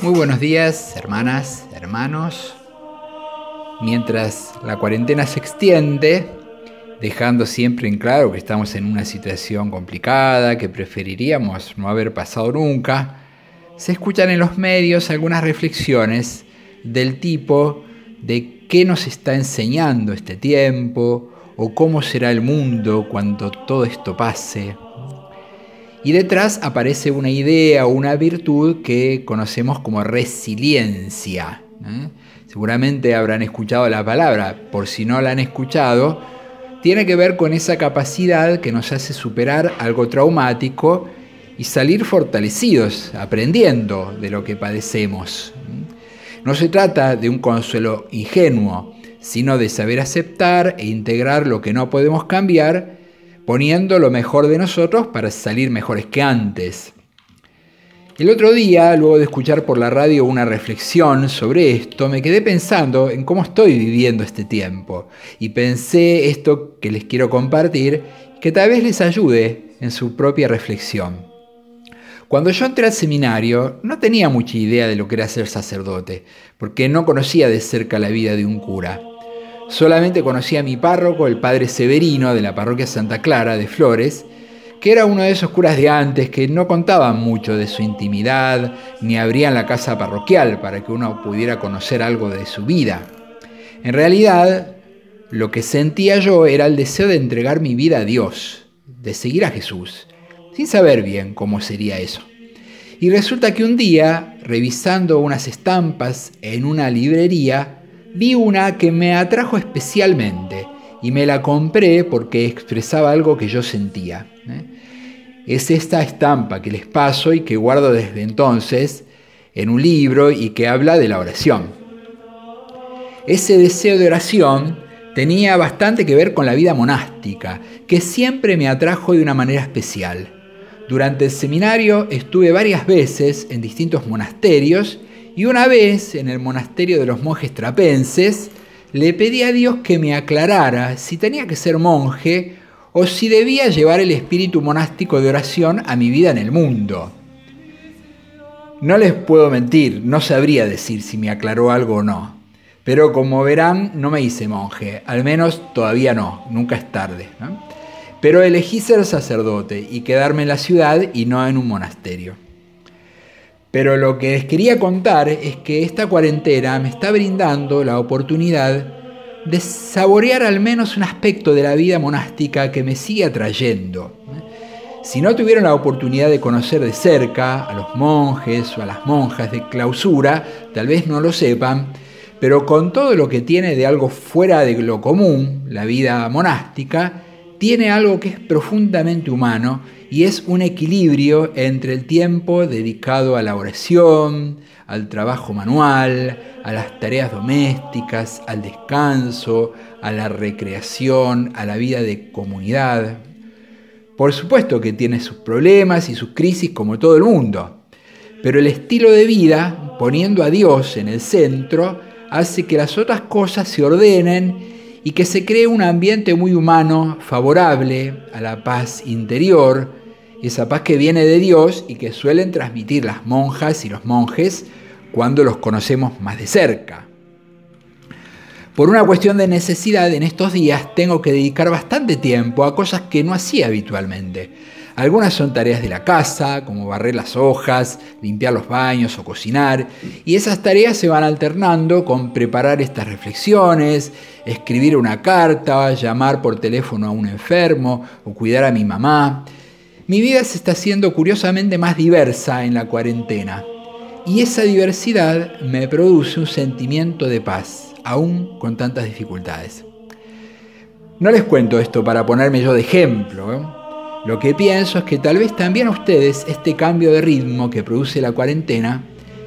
Muy buenos días, hermanas, hermanos. Mientras la cuarentena se extiende, dejando siempre en claro que estamos en una situación complicada, que preferiríamos no haber pasado nunca, se escuchan en los medios algunas reflexiones del tipo de qué nos está enseñando este tiempo o cómo será el mundo cuando todo esto pase. Y detrás aparece una idea o una virtud que conocemos como resiliencia. ¿eh? Seguramente habrán escuchado la palabra, por si no la han escuchado, tiene que ver con esa capacidad que nos hace superar algo traumático y salir fortalecidos, aprendiendo de lo que padecemos. No se trata de un consuelo ingenuo, sino de saber aceptar e integrar lo que no podemos cambiar poniendo lo mejor de nosotros para salir mejores que antes. El otro día, luego de escuchar por la radio una reflexión sobre esto, me quedé pensando en cómo estoy viviendo este tiempo y pensé esto que les quiero compartir, que tal vez les ayude en su propia reflexión. Cuando yo entré al seminario no tenía mucha idea de lo que era ser sacerdote, porque no conocía de cerca la vida de un cura. Solamente conocí a mi párroco, el padre Severino de la parroquia Santa Clara de Flores, que era uno de esos curas de antes que no contaban mucho de su intimidad, ni abrían la casa parroquial para que uno pudiera conocer algo de su vida. En realidad, lo que sentía yo era el deseo de entregar mi vida a Dios, de seguir a Jesús, sin saber bien cómo sería eso. Y resulta que un día, revisando unas estampas en una librería, vi una que me atrajo especialmente y me la compré porque expresaba algo que yo sentía. ¿eh? Es esta estampa que les paso y que guardo desde entonces en un libro y que habla de la oración. Ese deseo de oración tenía bastante que ver con la vida monástica, que siempre me atrajo de una manera especial. Durante el seminario estuve varias veces en distintos monasterios y una vez, en el monasterio de los monjes trapenses, le pedí a Dios que me aclarara si tenía que ser monje o si debía llevar el espíritu monástico de oración a mi vida en el mundo. No les puedo mentir, no sabría decir si me aclaró algo o no. Pero como verán, no me hice monje, al menos todavía no, nunca es tarde. Pero elegí ser sacerdote y quedarme en la ciudad y no en un monasterio. Pero lo que les quería contar es que esta cuarentena me está brindando la oportunidad de saborear al menos un aspecto de la vida monástica que me sigue atrayendo. Si no tuvieron la oportunidad de conocer de cerca a los monjes o a las monjas de clausura, tal vez no lo sepan, pero con todo lo que tiene de algo fuera de lo común, la vida monástica, tiene algo que es profundamente humano y es un equilibrio entre el tiempo dedicado a la oración, al trabajo manual, a las tareas domésticas, al descanso, a la recreación, a la vida de comunidad. Por supuesto que tiene sus problemas y sus crisis como todo el mundo, pero el estilo de vida, poniendo a Dios en el centro, hace que las otras cosas se ordenen y que se cree un ambiente muy humano, favorable a la paz interior, esa paz que viene de Dios y que suelen transmitir las monjas y los monjes cuando los conocemos más de cerca. Por una cuestión de necesidad en estos días tengo que dedicar bastante tiempo a cosas que no hacía habitualmente. Algunas son tareas de la casa, como barrer las hojas, limpiar los baños o cocinar, y esas tareas se van alternando con preparar estas reflexiones, escribir una carta, llamar por teléfono a un enfermo o cuidar a mi mamá. Mi vida se está haciendo curiosamente más diversa en la cuarentena y esa diversidad me produce un sentimiento de paz, aún con tantas dificultades. No les cuento esto para ponerme yo de ejemplo. ¿eh? Lo que pienso es que tal vez también a ustedes este cambio de ritmo que produce la cuarentena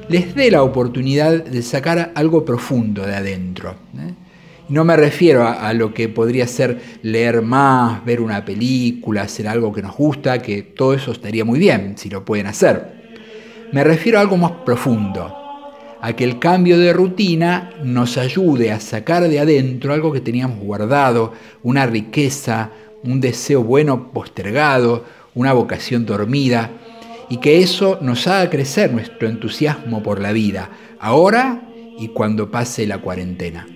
les dé la oportunidad de sacar algo profundo de adentro. ¿eh? No me refiero a, lo que podría ser leer más, ver una película, hacer algo que nos gusta, que todo eso estaría muy bien si lo pueden hacer. Me refiero a algo más profundo, a que el cambio de rutina nos ayude a sacar de adentro algo que teníamos guardado, una riqueza, un deseo bueno postergado, una vocación dormida, y que eso nos haga crecer nuestro entusiasmo por la vida, ahora y cuando pase la cuarentena.